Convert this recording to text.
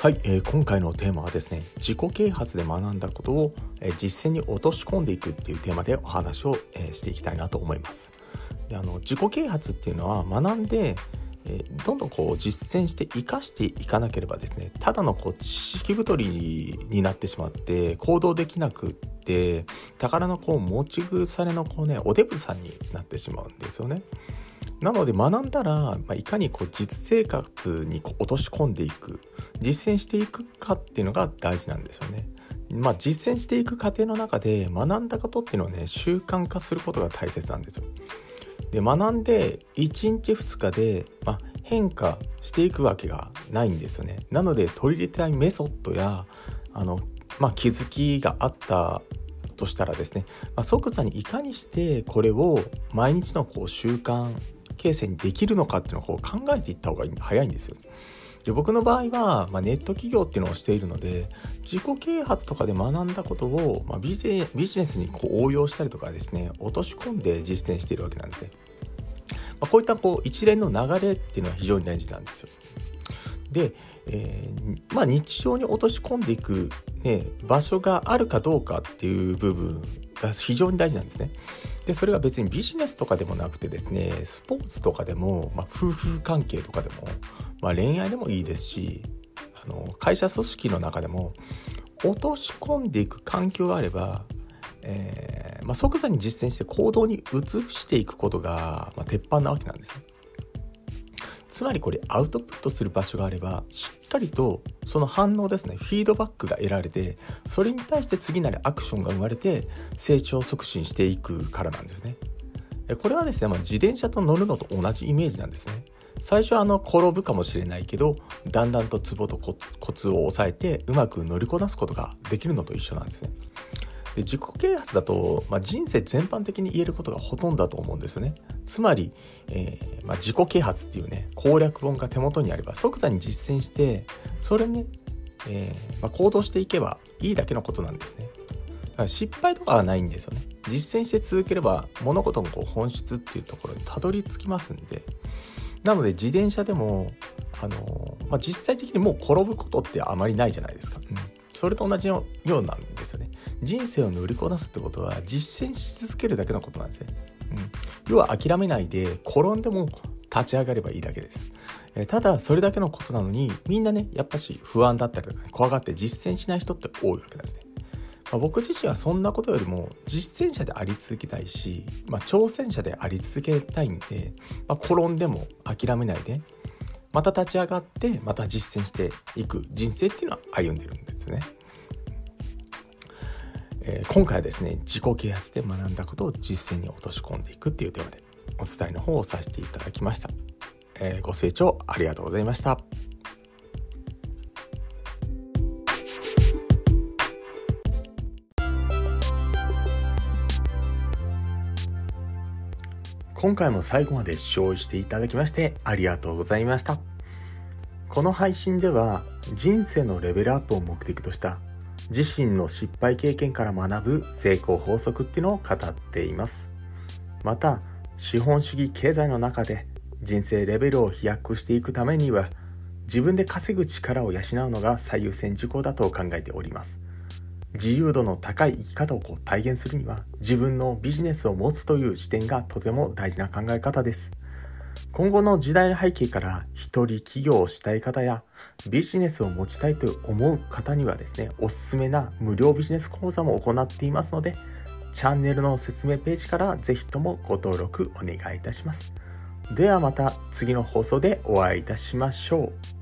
はい、えー、今回のテーマはですね自己啓発で学んだことを、えー、実践に落とし込んでいくっていうテーマでお話を、えー、していきたいなと思います。であの自己啓発っていうのは学んで、えー、どんどんこう実践して生かしていかなければですねただのこう知識太りになってしまって行動できなくって宝のこう持ち腐れのこうねおデブさんになってしまうんですよね。なので学んだら、まあ、いかにこう実生活にこう落とし込んでいく実践していくかっていうのが大事なんですよね。まあ実践していく過程の中で学んだことっていうのはね習慣化することが大切なんですよ。で学んで1日2日で、まあ、変化していくわけがないんですよね。なので取り入れたいメソッドやあの、まあ、気づきがあったとしたらですね、まあ、即座にいかにしてこれを毎日のこう習慣形成にできるのかっていうのをこう考えていった方が早いんですよ。で僕の場合は、まあ、ネット企業っていうのをしているので自己啓発とかで学んだことを、まあ、ビジビジネスにこう応用したりとかですね落とし込んで実践しているわけなんですね。まあ、こういったこう一連の流れっていうのは非常に大事なんですよ。で、えー、まあ、日常に落とし込んでいく、ね、場所があるかどうかっていう部分が非常に大事なんですね。でそれは別にビジネスとかでもなくてですねスポーツとかでも、まあ、夫婦関係とかでも、まあ、恋愛でもいいですしあの会社組織の中でも落とし込んでいく環境があれば、えーまあ、即座に実践して行動に移していくことが、まあ、鉄板なわけなんですね。つまりこれアウトプットする場所があればしっかりとその反応ですねフィードバックが得られてそれに対して次なるアクションが生まれて成長促進していくからなんですね。これはですね、まあ、自転車と乗るのと同じイメージなんですね。最初はあの転ぶかもしれないけどだんだんとツボとコツを抑えてうまく乗りこなすことができるのと一緒なんですね。で自己啓発だと、まあ、人生全般的に言えることがほとんどだと思うんですね。つまり、えー、まあ、自己啓発っていうね攻略本が手元にあれば即座に実践してそれね、えー、まあ、行動していけばいいだけのことなんですね。だから失敗とかはないんですよね。実践して続ければ物事のこう本質っていうところにたどり着きますんで。なので自転車でもあのまあ、実際的にもう転ぶことってあまりないじゃないですか、うん。それと同じようなんですよね。人生を乗りこなすってことは実践し続けるだけのことなんですね。うん、要は諦めないで転んでも立ち上がればいいだけです。えただそれだけのことなのにみんなねやっぱし不安だったりとか、ね、怖がって実践しない人って多いわけなんですね。まあ、僕自身はそんなことよりも実践者であり続けたいし、まあ、挑戦者であり続けたいんで、まあ、転んでも諦めないでまた立ち上がってまた実践していく人生っていうのは歩んでるんですね。えー、今回はですね自己啓発で学んだことを実践に落とし込んでいくっていうテーマでお伝えの方をさせていただきました、えー、ご清聴ありがとうございました。今回も最後まで視聴していただきましてありがとうございました。この配信では人生のレベルアップを目的とした自身の失敗経験から学ぶ成功法則っていうのを語っています。また資本主義経済の中で人生レベルを飛躍していくためには自分で稼ぐ力を養うのが最優先事項だと考えております。自由度の高い生き方をこう体現するには自分のビジネスを持つという視点がとても大事な考え方です。今後の時代背景から一人起業をしたい方やビジネスを持ちたいと思う方にはですね、おすすめな無料ビジネス講座も行っていますので、チャンネルの説明ページからぜひともご登録お願いいたします。ではまた次の放送でお会いいたしましょう。